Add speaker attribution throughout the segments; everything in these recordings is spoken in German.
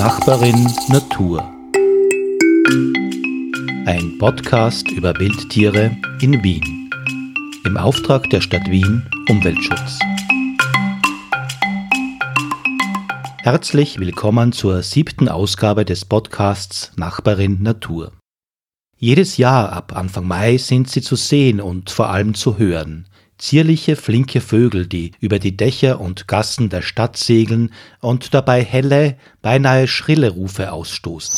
Speaker 1: Nachbarin Natur. Ein Podcast über Wildtiere in Wien. Im Auftrag der Stadt Wien Umweltschutz. Herzlich willkommen zur siebten Ausgabe des Podcasts Nachbarin Natur. Jedes Jahr ab Anfang Mai sind sie zu sehen und vor allem zu hören. Zierliche, flinke Vögel, die über die Dächer und Gassen der Stadt segeln und dabei helle, beinahe schrille Rufe ausstoßen.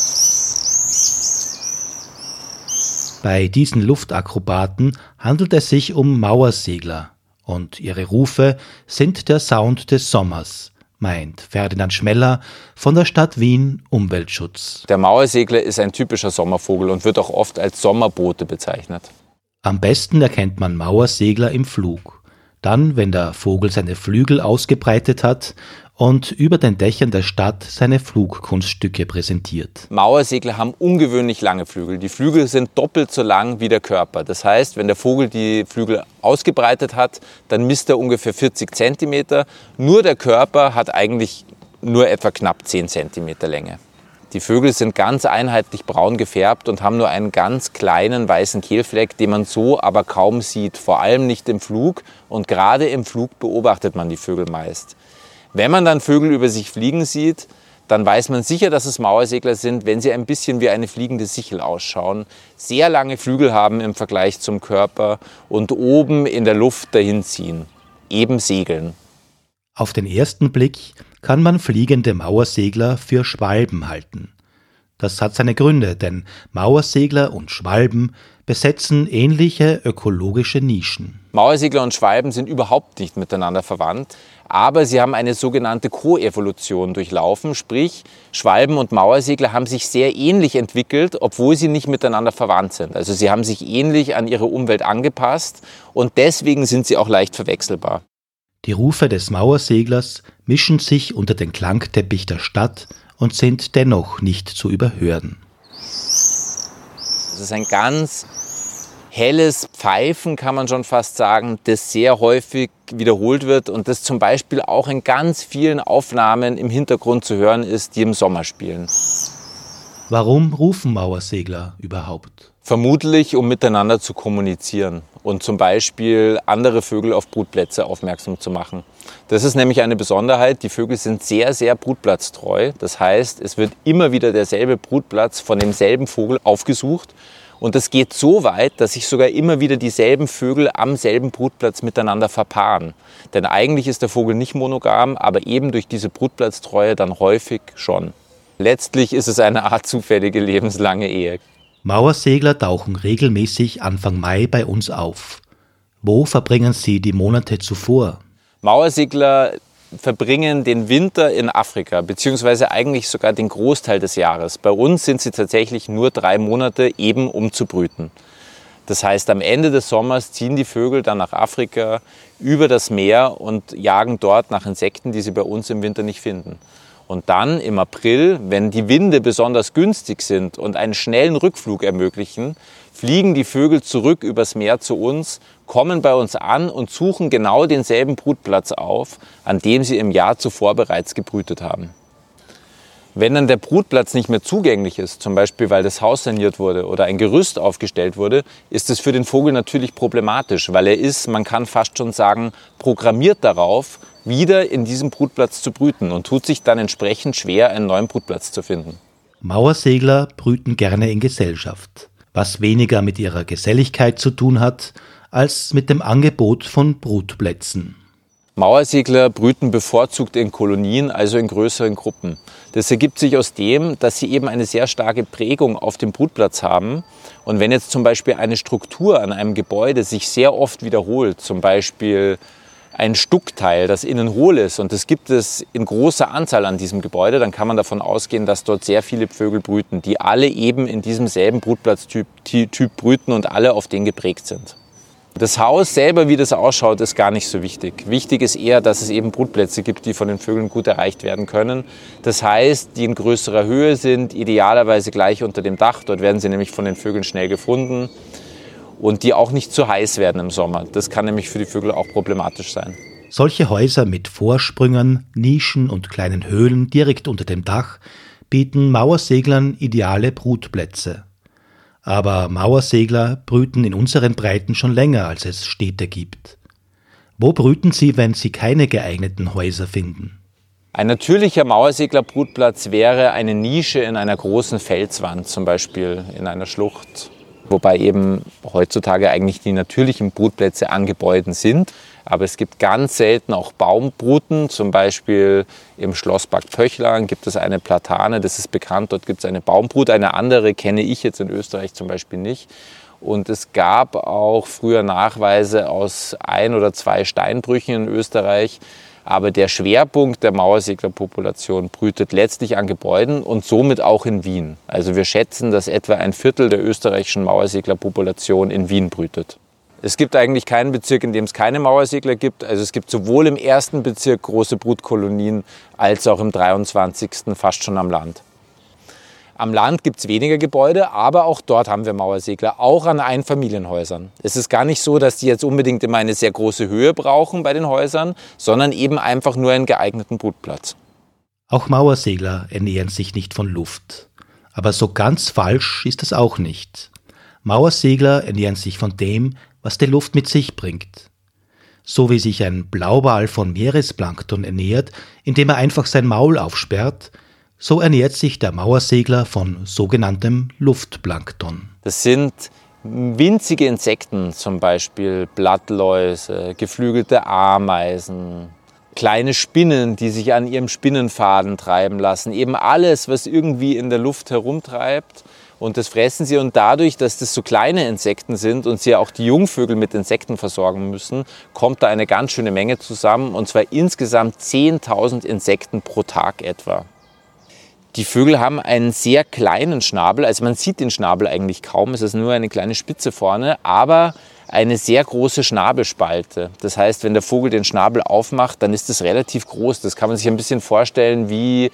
Speaker 1: Bei diesen Luftakrobaten handelt es sich um Mauersegler, und ihre Rufe sind der Sound des Sommers, meint Ferdinand Schmeller von der Stadt Wien Umweltschutz.
Speaker 2: Der Mauersegler ist ein typischer Sommervogel und wird auch oft als Sommerbote bezeichnet.
Speaker 1: Am besten erkennt man Mauersegler im Flug. Dann, wenn der Vogel seine Flügel ausgebreitet hat und über den Dächern der Stadt seine Flugkunststücke präsentiert.
Speaker 2: Mauersegler haben ungewöhnlich lange Flügel. Die Flügel sind doppelt so lang wie der Körper. Das heißt, wenn der Vogel die Flügel ausgebreitet hat, dann misst er ungefähr 40 cm. Nur der Körper hat eigentlich nur etwa knapp 10 cm Länge. Die Vögel sind ganz einheitlich braun gefärbt und haben nur einen ganz kleinen weißen Kehlfleck, den man so aber kaum sieht, vor allem nicht im Flug. Und gerade im Flug beobachtet man die Vögel meist. Wenn man dann Vögel über sich fliegen sieht, dann weiß man sicher, dass es Mauersegler sind, wenn sie ein bisschen wie eine fliegende Sichel ausschauen, sehr lange Flügel haben im Vergleich zum Körper und oben in der Luft dahinziehen, eben segeln.
Speaker 1: Auf den ersten Blick kann man fliegende Mauersegler für Schwalben halten. Das hat seine Gründe, denn Mauersegler und Schwalben besetzen ähnliche ökologische Nischen.
Speaker 2: Mauersegler und Schwalben sind überhaupt nicht miteinander verwandt, aber sie haben eine sogenannte Koevolution durchlaufen, sprich Schwalben und Mauersegler haben sich sehr ähnlich entwickelt, obwohl sie nicht miteinander verwandt sind. Also sie haben sich ähnlich an ihre Umwelt angepasst und deswegen sind sie auch leicht verwechselbar.
Speaker 1: Die Rufe des Mauerseglers mischen sich unter den Klangteppich der Stadt und sind dennoch nicht zu überhören.
Speaker 2: Es ist ein ganz helles Pfeifen, kann man schon fast sagen, das sehr häufig wiederholt wird und das zum Beispiel auch in ganz vielen Aufnahmen im Hintergrund zu hören ist, die im Sommer spielen.
Speaker 1: Warum rufen Mauersegler überhaupt?
Speaker 2: Vermutlich, um miteinander zu kommunizieren und zum Beispiel andere Vögel auf Brutplätze aufmerksam zu machen. Das ist nämlich eine Besonderheit. Die Vögel sind sehr, sehr brutplatztreu. Das heißt, es wird immer wieder derselbe Brutplatz von demselben Vogel aufgesucht. Und das geht so weit, dass sich sogar immer wieder dieselben Vögel am selben Brutplatz miteinander verpaaren. Denn eigentlich ist der Vogel nicht monogam, aber eben durch diese Brutplatztreue dann häufig schon. Letztlich ist es eine Art zufällige lebenslange Ehe.
Speaker 1: Mauersegler tauchen regelmäßig Anfang Mai bei uns auf. Wo verbringen sie die Monate zuvor?
Speaker 2: Mauersegler verbringen den Winter in Afrika, beziehungsweise eigentlich sogar den Großteil des Jahres. Bei uns sind sie tatsächlich nur drei Monate eben um zu brüten. Das heißt, am Ende des Sommers ziehen die Vögel dann nach Afrika über das Meer und jagen dort nach Insekten, die sie bei uns im Winter nicht finden. Und dann im April, wenn die Winde besonders günstig sind und einen schnellen Rückflug ermöglichen, fliegen die Vögel zurück übers Meer zu uns, kommen bei uns an und suchen genau denselben Brutplatz auf, an dem sie im Jahr zuvor bereits gebrütet haben. Wenn dann der Brutplatz nicht mehr zugänglich ist, zum Beispiel weil das Haus saniert wurde oder ein Gerüst aufgestellt wurde, ist es für den Vogel natürlich problematisch, weil er ist, man kann fast schon sagen, programmiert darauf, wieder in diesem Brutplatz zu brüten und tut sich dann entsprechend schwer, einen neuen Brutplatz zu finden.
Speaker 1: Mauersegler brüten gerne in Gesellschaft, was weniger mit ihrer Geselligkeit zu tun hat, als mit dem Angebot von Brutplätzen.
Speaker 2: Mauersegler brüten bevorzugt in Kolonien, also in größeren Gruppen. Das ergibt sich aus dem, dass sie eben eine sehr starke Prägung auf dem Brutplatz haben. Und wenn jetzt zum Beispiel eine Struktur an einem Gebäude sich sehr oft wiederholt, zum Beispiel ein Stuckteil, das innen hohl ist und das gibt es in großer Anzahl an diesem Gebäude, dann kann man davon ausgehen, dass dort sehr viele Vögel brüten, die alle eben in diesem selben Brutplatztyp typ brüten und alle auf den geprägt sind. Das Haus selber, wie das ausschaut, ist gar nicht so wichtig. Wichtig ist eher, dass es eben Brutplätze gibt, die von den Vögeln gut erreicht werden können. Das heißt, die in größerer Höhe sind, idealerweise gleich unter dem Dach. Dort werden sie nämlich von den Vögeln schnell gefunden und die auch nicht zu heiß werden im Sommer. Das kann nämlich für die Vögel auch problematisch sein.
Speaker 1: Solche Häuser mit Vorsprüngen, Nischen und kleinen Höhlen direkt unter dem Dach bieten Mauerseglern ideale Brutplätze. Aber Mauersegler brüten in unseren Breiten schon länger, als es Städte gibt. Wo brüten sie, wenn sie keine geeigneten Häuser finden?
Speaker 2: Ein natürlicher Mauerseglerbrutplatz wäre eine Nische in einer großen Felswand, zum Beispiel in einer Schlucht wobei eben heutzutage eigentlich die natürlichen Brutplätze an Gebäuden sind. Aber es gibt ganz selten auch Baumbruten, zum Beispiel im Schlosspark Pöchlern gibt es eine Platane, das ist bekannt, dort gibt es eine Baumbrut, eine andere kenne ich jetzt in Österreich zum Beispiel nicht. Und es gab auch früher Nachweise aus ein oder zwei Steinbrüchen in Österreich, aber der Schwerpunkt der Mauerseglerpopulation brütet letztlich an Gebäuden und somit auch in Wien. Also wir schätzen, dass etwa ein Viertel der österreichischen Mauerseglerpopulation in Wien brütet. Es gibt eigentlich keinen Bezirk, in dem es keine Mauersegler gibt. Also es gibt sowohl im ersten Bezirk große Brutkolonien als auch im 23. fast schon am Land. Am Land gibt es weniger Gebäude, aber auch dort haben wir Mauersegler, auch an Einfamilienhäusern. Es ist gar nicht so, dass die jetzt unbedingt immer eine sehr große Höhe brauchen bei den Häusern, sondern eben einfach nur einen geeigneten Brutplatz.
Speaker 1: Auch Mauersegler ernähren sich nicht von Luft. Aber so ganz falsch ist es auch nicht. Mauersegler ernähren sich von dem, was die Luft mit sich bringt. So wie sich ein Blauwal von Meeresplankton ernährt, indem er einfach sein Maul aufsperrt, so ernährt sich der Mauersegler von sogenanntem Luftplankton.
Speaker 2: Das sind winzige Insekten, zum Beispiel Blattläuse, geflügelte Ameisen, kleine Spinnen, die sich an ihrem Spinnenfaden treiben lassen. Eben alles, was irgendwie in der Luft herumtreibt. Und das fressen sie. Und dadurch, dass das so kleine Insekten sind und sie auch die Jungvögel mit Insekten versorgen müssen, kommt da eine ganz schöne Menge zusammen. Und zwar insgesamt 10.000 Insekten pro Tag etwa. Die Vögel haben einen sehr kleinen Schnabel, also man sieht den Schnabel eigentlich kaum, es ist nur eine kleine Spitze vorne, aber eine sehr große Schnabelspalte. Das heißt, wenn der Vogel den Schnabel aufmacht, dann ist es relativ groß. Das kann man sich ein bisschen vorstellen wie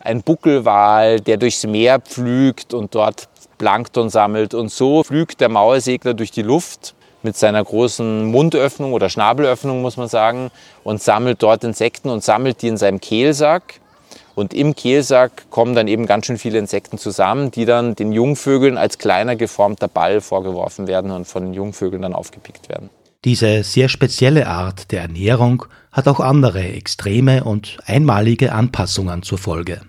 Speaker 2: ein Buckelwal, der durchs Meer pflügt und dort Plankton sammelt. Und so pflügt der Mauersegler durch die Luft mit seiner großen Mundöffnung oder Schnabelöffnung, muss man sagen, und sammelt dort Insekten und sammelt die in seinem Kehlsack. Und im Kehlsack kommen dann eben ganz schön viele Insekten zusammen, die dann den Jungvögeln als kleiner geformter Ball vorgeworfen werden und von den Jungvögeln dann aufgepickt werden.
Speaker 1: Diese sehr spezielle Art der Ernährung hat auch andere extreme und einmalige Anpassungen zur Folge.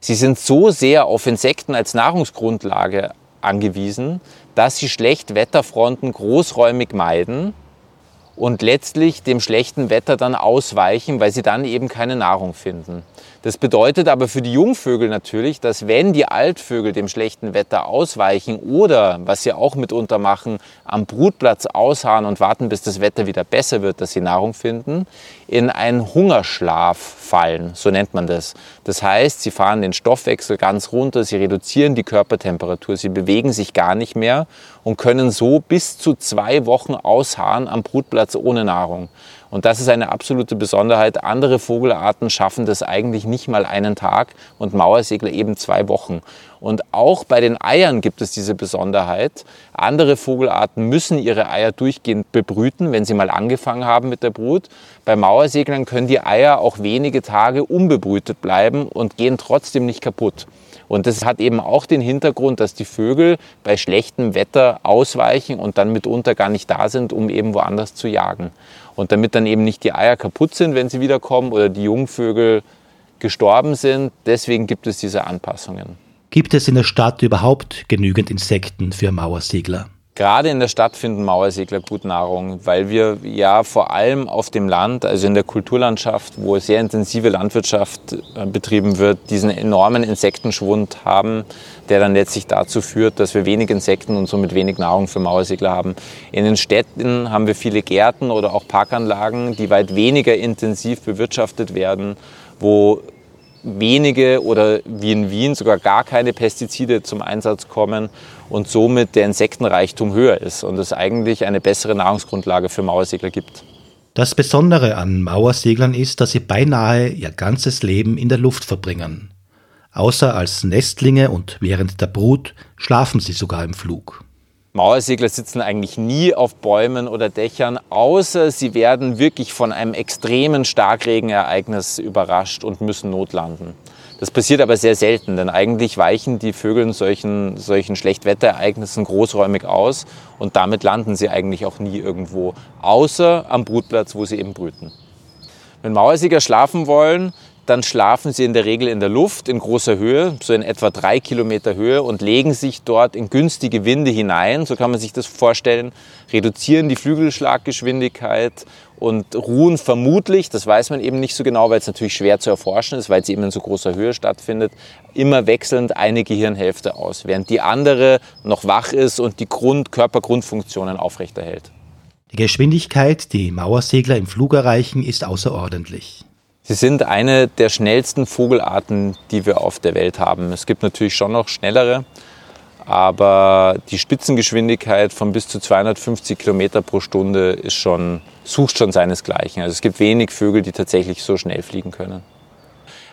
Speaker 2: Sie sind so sehr auf Insekten als Nahrungsgrundlage angewiesen, dass sie Schlechtwetterfronten großräumig meiden und letztlich dem schlechten Wetter dann ausweichen, weil sie dann eben keine Nahrung finden. Das bedeutet aber für die Jungvögel natürlich, dass wenn die Altvögel dem schlechten Wetter ausweichen oder, was sie auch mitunter machen, am Brutplatz ausharren und warten, bis das Wetter wieder besser wird, dass sie Nahrung finden, in einen Hungerschlaf fallen, so nennt man das. Das heißt, sie fahren den Stoffwechsel ganz runter, sie reduzieren die Körpertemperatur, sie bewegen sich gar nicht mehr und können so bis zu zwei Wochen ausharren am Brutplatz ohne Nahrung. Und das ist eine absolute Besonderheit. Andere Vogelarten schaffen das eigentlich nicht mal einen Tag und Mauersegler eben zwei Wochen. Und auch bei den Eiern gibt es diese Besonderheit. Andere Vogelarten müssen ihre Eier durchgehend bebrüten, wenn sie mal angefangen haben mit der Brut. Bei Mauerseglern können die Eier auch wenige Tage unbebrütet bleiben und gehen trotzdem nicht kaputt. Und das hat eben auch den Hintergrund, dass die Vögel bei schlechtem Wetter ausweichen und dann mitunter gar nicht da sind, um eben woanders zu jagen. Und damit dann eben nicht die Eier kaputt sind, wenn sie wiederkommen oder die Jungvögel gestorben sind, deswegen gibt es diese Anpassungen.
Speaker 1: Gibt es in der Stadt überhaupt genügend Insekten für Mauersegler?
Speaker 2: Gerade in der Stadt finden Mauersegler gut Nahrung, weil wir ja vor allem auf dem Land, also in der Kulturlandschaft, wo sehr intensive Landwirtschaft äh, betrieben wird, diesen enormen Insektenschwund haben, der dann letztlich dazu führt, dass wir wenig Insekten und somit wenig Nahrung für Mauersegler haben. In den Städten haben wir viele Gärten oder auch Parkanlagen, die weit weniger intensiv bewirtschaftet werden, wo wenige oder wie in Wien sogar gar keine Pestizide zum Einsatz kommen und somit der Insektenreichtum höher ist und es eigentlich eine bessere Nahrungsgrundlage für Mauersegler gibt.
Speaker 1: Das Besondere an Mauerseglern ist, dass sie beinahe ihr ganzes Leben in der Luft verbringen. Außer als Nestlinge und während der Brut schlafen sie sogar im Flug.
Speaker 2: Mauersegler sitzen eigentlich nie auf Bäumen oder Dächern, außer sie werden wirklich von einem extremen Starkregenereignis überrascht und müssen notlanden. Das passiert aber sehr selten, denn eigentlich weichen die Vögel solchen, solchen Schlechtwetterereignissen großräumig aus und damit landen sie eigentlich auch nie irgendwo, außer am Brutplatz, wo sie eben brüten. Wenn Mauersieger schlafen wollen, dann schlafen sie in der Regel in der Luft in großer Höhe, so in etwa drei Kilometer Höhe und legen sich dort in günstige Winde hinein, so kann man sich das vorstellen, reduzieren die Flügelschlaggeschwindigkeit und ruhen vermutlich, das weiß man eben nicht so genau, weil es natürlich schwer zu erforschen ist, weil sie eben in so großer Höhe stattfindet, immer wechselnd eine Gehirnhälfte aus, während die andere noch wach ist und die Grund Körpergrundfunktionen aufrechterhält.
Speaker 1: Die Geschwindigkeit, die Mauersegler im Flug erreichen, ist außerordentlich.
Speaker 2: Sie sind eine der schnellsten Vogelarten, die wir auf der Welt haben. Es gibt natürlich schon noch schnellere, aber die Spitzengeschwindigkeit von bis zu 250 Kilometer pro Stunde ist schon, sucht schon seinesgleichen. Also es gibt wenig Vögel, die tatsächlich so schnell fliegen können.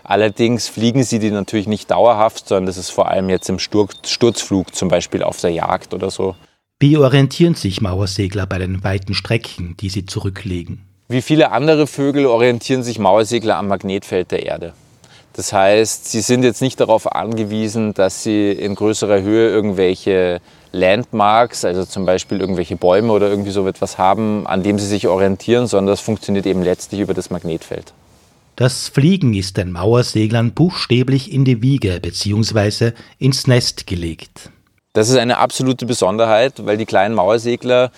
Speaker 2: Allerdings fliegen sie die natürlich nicht dauerhaft, sondern das ist vor allem jetzt im Sturzflug, zum Beispiel auf der Jagd oder so.
Speaker 1: Wie orientieren sich Mauersegler bei den weiten Strecken, die sie zurücklegen?
Speaker 2: Wie viele andere Vögel orientieren sich Mauersegler am Magnetfeld der Erde. Das heißt, sie sind jetzt nicht darauf angewiesen, dass sie in größerer Höhe irgendwelche Landmarks, also zum Beispiel irgendwelche Bäume oder irgendwie so etwas haben, an dem sie sich orientieren, sondern das funktioniert eben letztlich über das Magnetfeld.
Speaker 1: Das Fliegen ist den Mauerseglern buchstäblich in die Wiege bzw. ins Nest gelegt.
Speaker 2: Das ist eine absolute Besonderheit, weil die kleinen Mauersegler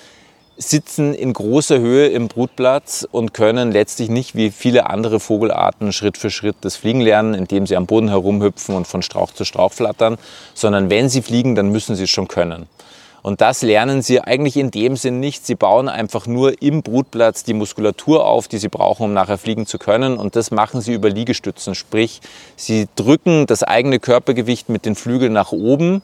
Speaker 2: sitzen in großer Höhe im Brutplatz und können letztlich nicht wie viele andere Vogelarten Schritt für Schritt das Fliegen lernen, indem sie am Boden herumhüpfen und von Strauch zu Strauch flattern, sondern wenn sie fliegen, dann müssen sie es schon können. Und das lernen sie eigentlich in dem Sinn nicht. Sie bauen einfach nur im Brutplatz die Muskulatur auf, die sie brauchen, um nachher fliegen zu können. Und das machen sie über Liegestützen. Sprich, sie drücken das eigene Körpergewicht mit den Flügeln nach oben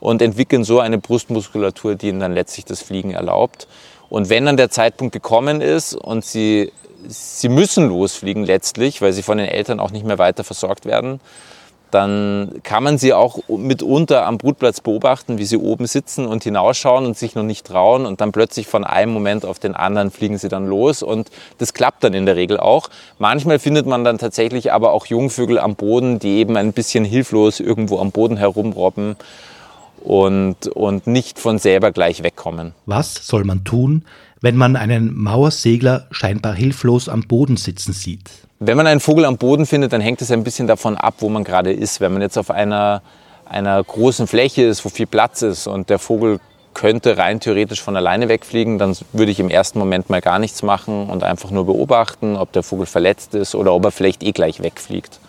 Speaker 2: und entwickeln so eine Brustmuskulatur, die ihnen dann letztlich das Fliegen erlaubt. Und wenn dann der Zeitpunkt gekommen ist und sie, sie müssen losfliegen letztlich, weil sie von den Eltern auch nicht mehr weiter versorgt werden, dann kann man sie auch mitunter am Brutplatz beobachten, wie sie oben sitzen und hinausschauen und sich noch nicht trauen. Und dann plötzlich von einem Moment auf den anderen fliegen sie dann los. Und das klappt dann in der Regel auch. Manchmal findet man dann tatsächlich aber auch Jungvögel am Boden, die eben ein bisschen hilflos irgendwo am Boden herumrobben und, und nicht von selber gleich wegkommen.
Speaker 1: Was soll man tun, wenn man einen Mauersegler scheinbar hilflos am Boden sitzen sieht?
Speaker 2: Wenn man einen Vogel am Boden findet, dann hängt es ein bisschen davon ab, wo man gerade ist. Wenn man jetzt auf einer, einer großen Fläche ist, wo viel Platz ist und der Vogel könnte rein theoretisch von alleine wegfliegen, dann würde ich im ersten Moment mal gar nichts machen und einfach nur beobachten, ob der Vogel verletzt ist oder ob er vielleicht eh gleich wegfliegt.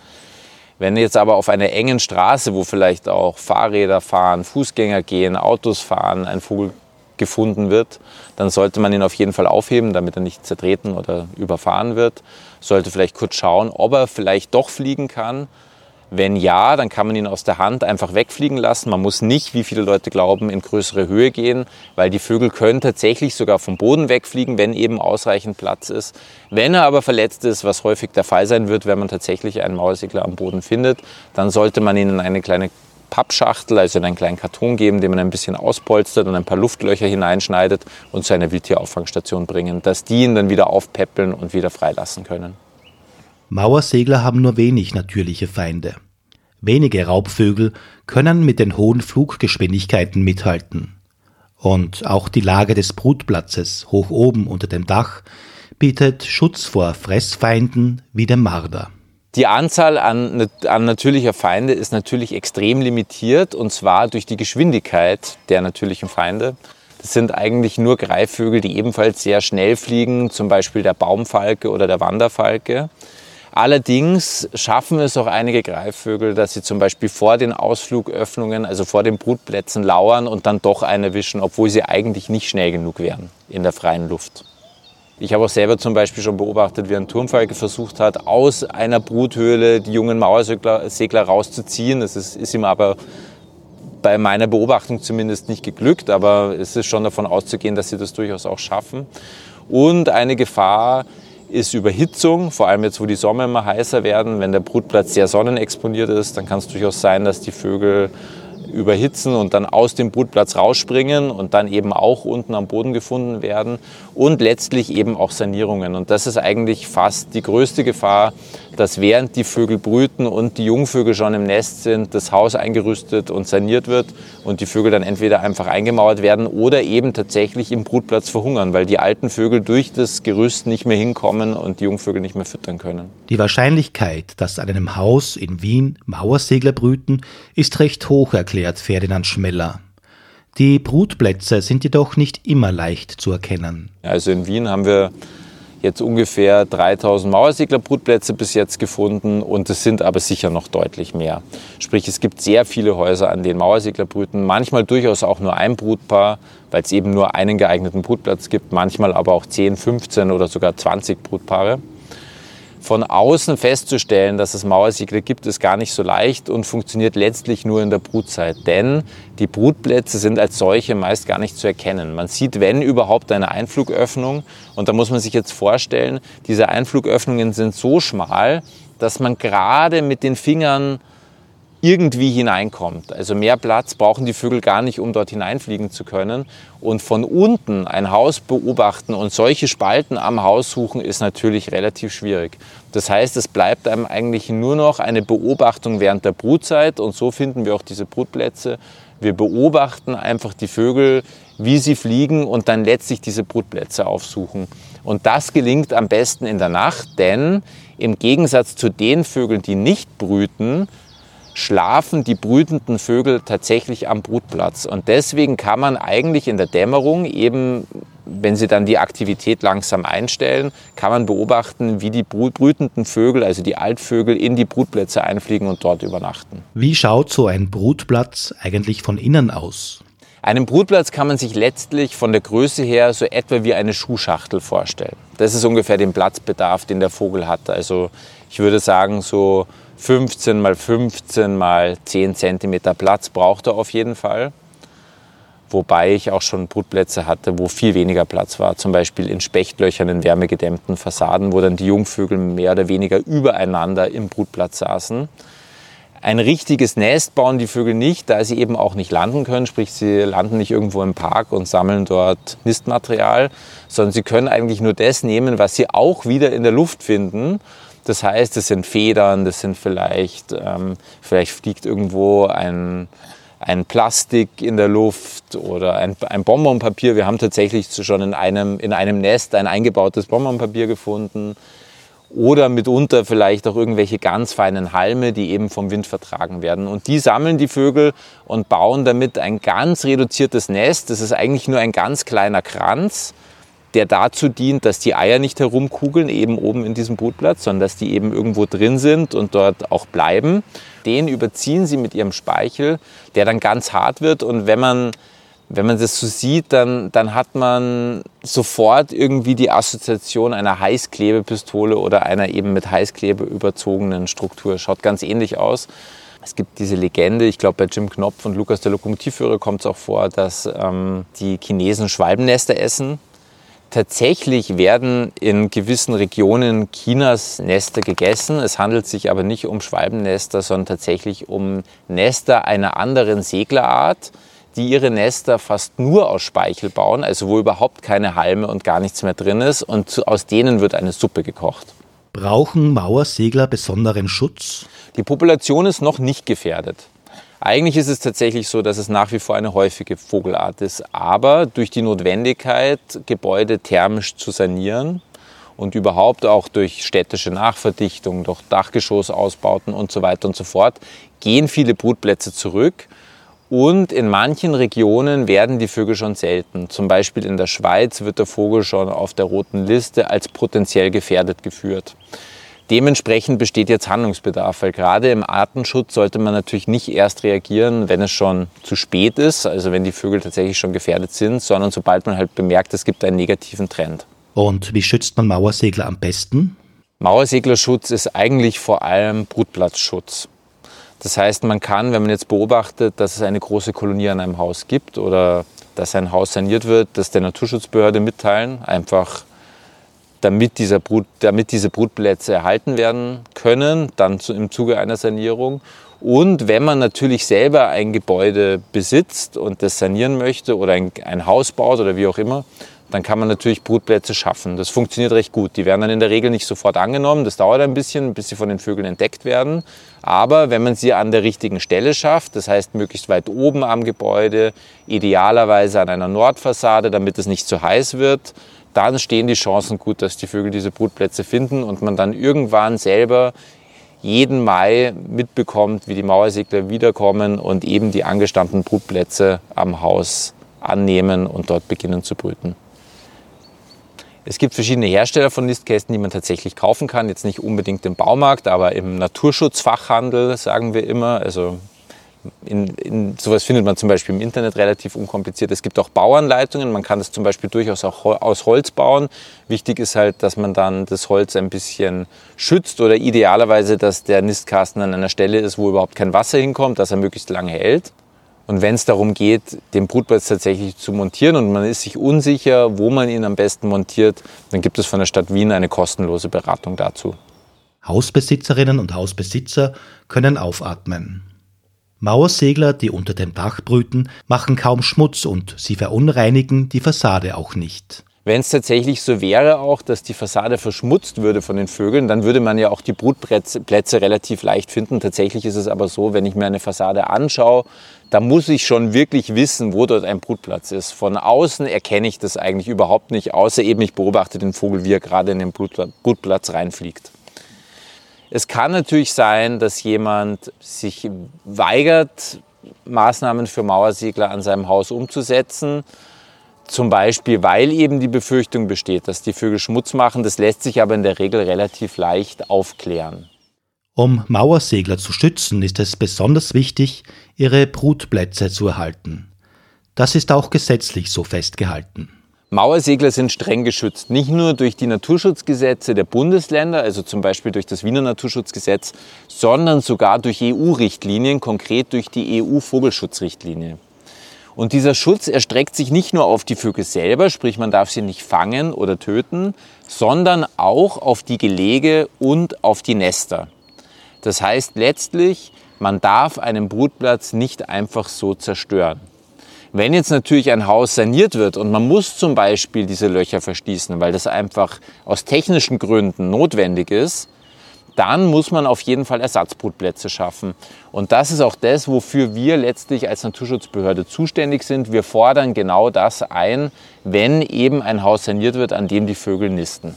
Speaker 2: Wenn jetzt aber auf einer engen Straße, wo vielleicht auch Fahrräder fahren, Fußgänger gehen, Autos fahren, ein Vogel gefunden wird, dann sollte man ihn auf jeden Fall aufheben, damit er nicht zertreten oder überfahren wird. Sollte vielleicht kurz schauen, ob er vielleicht doch fliegen kann wenn ja, dann kann man ihn aus der Hand einfach wegfliegen lassen. Man muss nicht, wie viele Leute glauben, in größere Höhe gehen, weil die Vögel können tatsächlich sogar vom Boden wegfliegen, wenn eben ausreichend Platz ist. Wenn er aber verletzt ist, was häufig der Fall sein wird, wenn man tatsächlich einen Mauersegler am Boden findet, dann sollte man ihn in eine kleine Pappschachtel, also in einen kleinen Karton geben, den man ein bisschen auspolstert und ein paar Luftlöcher hineinschneidet und zu einer Wildtierauffangstation bringen, dass die ihn dann wieder aufpäppeln und wieder freilassen können.
Speaker 1: Mauersegler haben nur wenig natürliche Feinde. Wenige Raubvögel können mit den hohen Fluggeschwindigkeiten mithalten. Und auch die Lage des Brutplatzes hoch oben unter dem Dach bietet Schutz vor Fressfeinden wie dem Marder.
Speaker 2: Die Anzahl an, an, natürlicher Feinde ist natürlich extrem limitiert und zwar durch die Geschwindigkeit der natürlichen Feinde. Das sind eigentlich nur Greifvögel, die ebenfalls sehr schnell fliegen, zum Beispiel der Baumfalke oder der Wanderfalke. Allerdings schaffen es auch einige Greifvögel, dass sie zum Beispiel vor den Ausflugöffnungen, also vor den Brutplätzen lauern und dann doch eine wischen, obwohl sie eigentlich nicht schnell genug wären in der freien Luft. Ich habe auch selber zum Beispiel schon beobachtet, wie ein Turmfalke versucht hat, aus einer Bruthöhle die jungen Mauersegler rauszuziehen. Das ist, ist ihm aber bei meiner Beobachtung zumindest nicht geglückt, aber es ist schon davon auszugehen, dass sie das durchaus auch schaffen. Und eine Gefahr ist Überhitzung, vor allem jetzt, wo die Sommer immer heißer werden. Wenn der Brutplatz sehr sonnenexponiert ist, dann kann es durchaus sein, dass die Vögel überhitzen und dann aus dem Brutplatz rausspringen und dann eben auch unten am Boden gefunden werden. und letztlich eben auch Sanierungen. Und das ist eigentlich fast die größte Gefahr, dass während die Vögel brüten und die Jungvögel schon im Nest sind, das Haus eingerüstet und saniert wird und die Vögel dann entweder einfach eingemauert werden oder eben tatsächlich im Brutplatz verhungern, weil die alten Vögel durch das Gerüst nicht mehr hinkommen und die Jungvögel nicht mehr füttern können.
Speaker 1: Die Wahrscheinlichkeit, dass an einem Haus in Wien Mauersegler brüten, ist recht hoch, erklärt Ferdinand Schmeller. Die Brutplätze sind jedoch nicht immer leicht zu erkennen.
Speaker 2: Also in Wien haben wir jetzt ungefähr 3000 Mauerseglerbrutplätze bis jetzt gefunden und es sind aber sicher noch deutlich mehr. Sprich, es gibt sehr viele Häuser, an denen Mauersegler brüten, manchmal durchaus auch nur ein Brutpaar, weil es eben nur einen geeigneten Brutplatz gibt, manchmal aber auch 10, 15 oder sogar 20 Brutpaare von außen festzustellen, dass es Mauersegler gibt, ist gar nicht so leicht und funktioniert letztlich nur in der Brutzeit. Denn die Brutplätze sind als solche meist gar nicht zu erkennen. Man sieht, wenn überhaupt, eine Einflugöffnung. Und da muss man sich jetzt vorstellen, diese Einflugöffnungen sind so schmal, dass man gerade mit den Fingern irgendwie hineinkommt. Also mehr Platz brauchen die Vögel gar nicht, um dort hineinfliegen zu können. Und von unten ein Haus beobachten und solche Spalten am Haus suchen, ist natürlich relativ schwierig. Das heißt, es bleibt einem eigentlich nur noch eine Beobachtung während der Brutzeit und so finden wir auch diese Brutplätze. Wir beobachten einfach die Vögel, wie sie fliegen und dann letztlich diese Brutplätze aufsuchen. Und das gelingt am besten in der Nacht, denn im Gegensatz zu den Vögeln, die nicht brüten, schlafen die brütenden Vögel tatsächlich am Brutplatz. Und deswegen kann man eigentlich in der Dämmerung eben, wenn sie dann die Aktivität langsam einstellen, kann man beobachten, wie die brütenden Vögel, also die Altvögel, in die Brutplätze einfliegen und dort übernachten.
Speaker 1: Wie schaut so ein Brutplatz eigentlich von innen aus?
Speaker 2: Einen Brutplatz kann man sich letztlich von der Größe her so etwa wie eine Schuhschachtel vorstellen. Das ist ungefähr den Platzbedarf, den der Vogel hat. Also ich würde sagen, so 15 mal 15 mal 10 cm Platz braucht er auf jeden Fall. Wobei ich auch schon Brutplätze hatte, wo viel weniger Platz war. Zum Beispiel in Spechtlöchern in wärmegedämmten Fassaden, wo dann die Jungvögel mehr oder weniger übereinander im Brutplatz saßen. Ein richtiges Nest bauen die Vögel nicht, da sie eben auch nicht landen können. Sprich, sie landen nicht irgendwo im Park und sammeln dort Nistmaterial, sondern sie können eigentlich nur das nehmen, was sie auch wieder in der Luft finden. Das heißt, es sind Federn, das sind vielleicht, ähm, vielleicht fliegt irgendwo ein, ein Plastik in der Luft oder ein, ein Bonbonpapier. Wir haben tatsächlich schon in einem, in einem Nest ein eingebautes Bonbonpapier gefunden. Oder mitunter vielleicht auch irgendwelche ganz feinen Halme, die eben vom Wind vertragen werden. Und die sammeln die Vögel und bauen damit ein ganz reduziertes Nest. Das ist eigentlich nur ein ganz kleiner Kranz der dazu dient, dass die Eier nicht herumkugeln, eben oben in diesem Brutplatz, sondern dass die eben irgendwo drin sind und dort auch bleiben. Den überziehen sie mit ihrem Speichel, der dann ganz hart wird. Und wenn man, wenn man das so sieht, dann, dann hat man sofort irgendwie die Assoziation einer Heißklebepistole oder einer eben mit Heißklebe überzogenen Struktur. Schaut ganz ähnlich aus. Es gibt diese Legende, ich glaube bei Jim Knopf und Lukas der Lokomotivführer kommt es auch vor, dass ähm, die Chinesen Schwalbennester essen Tatsächlich werden in gewissen Regionen Chinas Nester gegessen. Es handelt sich aber nicht um Schwalbennester, sondern tatsächlich um Nester einer anderen Seglerart, die ihre Nester fast nur aus Speichel bauen, also wo überhaupt keine Halme und gar nichts mehr drin ist. Und aus denen wird eine Suppe gekocht.
Speaker 1: Brauchen Mauersegler besonderen Schutz?
Speaker 2: Die Population ist noch nicht gefährdet. Eigentlich ist es tatsächlich so, dass es nach wie vor eine häufige Vogelart ist, aber durch die Notwendigkeit, Gebäude thermisch zu sanieren und überhaupt auch durch städtische Nachverdichtung, durch Dachgeschossausbauten und so weiter und so fort, gehen viele Brutplätze zurück. Und in manchen Regionen werden die Vögel schon selten. Zum Beispiel in der Schweiz wird der Vogel schon auf der roten Liste als potenziell gefährdet geführt. Dementsprechend besteht jetzt Handlungsbedarf, weil gerade im Artenschutz sollte man natürlich nicht erst reagieren, wenn es schon zu spät ist, also wenn die Vögel tatsächlich schon gefährdet sind, sondern sobald man halt bemerkt, es gibt einen negativen Trend.
Speaker 1: Und wie schützt man Mauersegler am besten?
Speaker 2: Mauerseglerschutz ist eigentlich vor allem Brutplatzschutz. Das heißt, man kann, wenn man jetzt beobachtet, dass es eine große Kolonie an einem Haus gibt oder dass ein Haus saniert wird, das der Naturschutzbehörde mitteilen, einfach damit, dieser Brut, damit diese Brutplätze erhalten werden können, dann im Zuge einer Sanierung. Und wenn man natürlich selber ein Gebäude besitzt und das sanieren möchte oder ein, ein Haus baut oder wie auch immer, dann kann man natürlich Brutplätze schaffen. Das funktioniert recht gut. Die werden dann in der Regel nicht sofort angenommen. Das dauert ein bisschen, bis sie von den Vögeln entdeckt werden. Aber wenn man sie an der richtigen Stelle schafft, das heißt möglichst weit oben am Gebäude, idealerweise an einer Nordfassade, damit es nicht zu heiß wird, dann stehen die Chancen gut, dass die Vögel diese Brutplätze finden und man dann irgendwann selber jeden Mai mitbekommt, wie die Mauersegler wiederkommen und eben die angestammten Brutplätze am Haus annehmen und dort beginnen zu brüten. Es gibt verschiedene Hersteller von Nistkästen, die man tatsächlich kaufen kann. Jetzt nicht unbedingt im Baumarkt, aber im Naturschutzfachhandel, sagen wir immer. Also in, in, sowas findet man zum Beispiel im Internet relativ unkompliziert. Es gibt auch Bauanleitungen. Man kann das zum Beispiel durchaus auch aus Holz bauen. Wichtig ist halt, dass man dann das Holz ein bisschen schützt oder idealerweise, dass der Nistkasten an einer Stelle ist, wo überhaupt kein Wasser hinkommt, dass er möglichst lange hält. Und wenn es darum geht, den Brutplatz tatsächlich zu montieren und man ist sich unsicher, wo man ihn am besten montiert, dann gibt es von der Stadt Wien eine kostenlose Beratung dazu.
Speaker 1: Hausbesitzerinnen und Hausbesitzer können aufatmen. Mauersegler, die unter dem Dach brüten, machen kaum Schmutz und sie verunreinigen die Fassade auch nicht.
Speaker 2: Wenn es tatsächlich so wäre auch, dass die Fassade verschmutzt würde von den Vögeln, dann würde man ja auch die Brutplätze relativ leicht finden. Tatsächlich ist es aber so, wenn ich mir eine Fassade anschaue, da muss ich schon wirklich wissen, wo dort ein Brutplatz ist. Von außen erkenne ich das eigentlich überhaupt nicht, außer eben ich beobachte den Vogel, wie er gerade in den Brutplatz reinfliegt. Es kann natürlich sein, dass jemand sich weigert, Maßnahmen für Mauersegler an seinem Haus umzusetzen zum Beispiel, weil eben die Befürchtung besteht, dass die Vögel Schmutz machen. Das lässt sich aber in der Regel relativ leicht aufklären.
Speaker 1: Um Mauersegler zu schützen, ist es besonders wichtig, ihre Brutplätze zu erhalten. Das ist auch gesetzlich so festgehalten.
Speaker 2: Mauersegler sind streng geschützt, nicht nur durch die Naturschutzgesetze der Bundesländer, also zum Beispiel durch das Wiener Naturschutzgesetz, sondern sogar durch EU-Richtlinien, konkret durch die EU-Vogelschutzrichtlinie. Und dieser Schutz erstreckt sich nicht nur auf die Vögel selber, sprich man darf sie nicht fangen oder töten, sondern auch auf die Gelege und auf die Nester. Das heißt letztlich, man darf einen Brutplatz nicht einfach so zerstören. Wenn jetzt natürlich ein Haus saniert wird und man muss zum Beispiel diese Löcher verschließen, weil das einfach aus technischen Gründen notwendig ist, dann muss man auf jeden Fall Ersatzbrutplätze schaffen. Und das ist auch das, wofür wir letztlich als Naturschutzbehörde zuständig sind. Wir fordern genau das ein, wenn eben ein Haus saniert wird, an dem die Vögel nisten.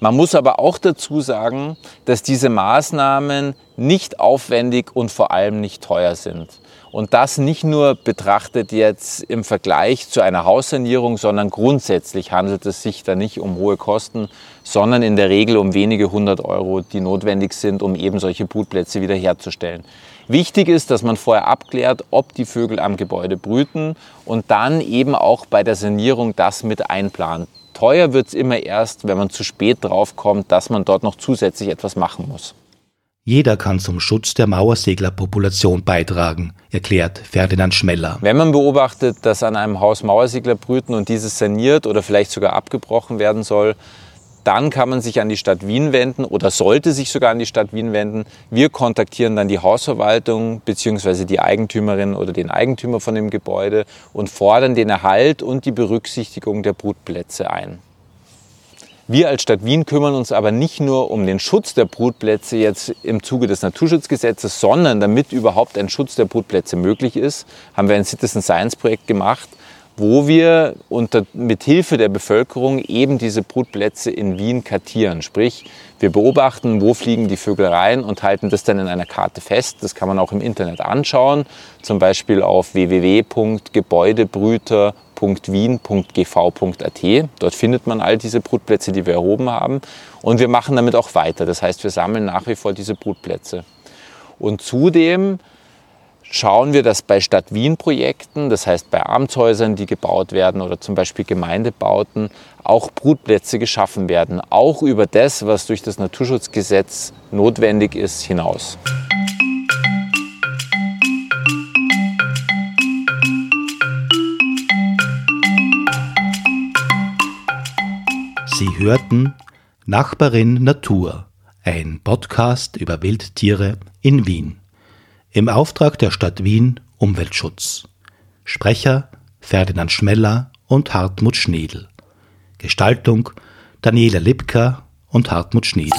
Speaker 2: Man muss aber auch dazu sagen, dass diese Maßnahmen nicht aufwendig und vor allem nicht teuer sind. Und das nicht nur betrachtet jetzt im Vergleich zu einer Haussanierung, sondern grundsätzlich handelt es sich da nicht um hohe Kosten, sondern in der Regel um wenige hundert Euro, die notwendig sind, um eben solche Brutplätze wiederherzustellen. Wichtig ist, dass man vorher abklärt, ob die Vögel am Gebäude brüten und dann eben auch bei der Sanierung das mit einplant. Teuer wird es immer erst, wenn man zu spät drauf kommt, dass man dort noch zusätzlich etwas machen muss.
Speaker 1: Jeder kann zum Schutz der Mauerseglerpopulation beitragen, erklärt Ferdinand Schmeller.
Speaker 2: Wenn man beobachtet, dass an einem Haus Mauersegler brüten und dieses saniert oder vielleicht sogar abgebrochen werden soll, dann kann man sich an die Stadt Wien wenden oder sollte sich sogar an die Stadt Wien wenden. Wir kontaktieren dann die Hausverwaltung bzw. die Eigentümerin oder den Eigentümer von dem Gebäude und fordern den Erhalt und die Berücksichtigung der Brutplätze ein. Wir als Stadt Wien kümmern uns aber nicht nur um den Schutz der Brutplätze jetzt im Zuge des Naturschutzgesetzes, sondern damit überhaupt ein Schutz der Brutplätze möglich ist, haben wir ein Citizen Science Projekt gemacht, wo wir unter, mit Hilfe der Bevölkerung eben diese Brutplätze in Wien kartieren. Sprich, wir beobachten, wo fliegen die Vögel rein und halten das dann in einer Karte fest. Das kann man auch im Internet anschauen, zum Beispiel auf www.gebäudebrüter.de www.wien.gv.at. Dort findet man all diese Brutplätze, die wir erhoben haben. Und wir machen damit auch weiter. Das heißt, wir sammeln nach wie vor diese Brutplätze. Und zudem schauen wir, dass bei Stadt Wien Projekten, das heißt bei Amtshäusern, die gebaut werden oder zum Beispiel Gemeindebauten, auch Brutplätze geschaffen werden, auch über das, was durch das Naturschutzgesetz notwendig ist, hinaus.
Speaker 1: Sie hörten Nachbarin Natur, ein Podcast über Wildtiere in Wien. Im Auftrag der Stadt Wien Umweltschutz. Sprecher Ferdinand Schmeller und Hartmut Schnedel. Gestaltung Daniela Lipka und Hartmut Schnedel.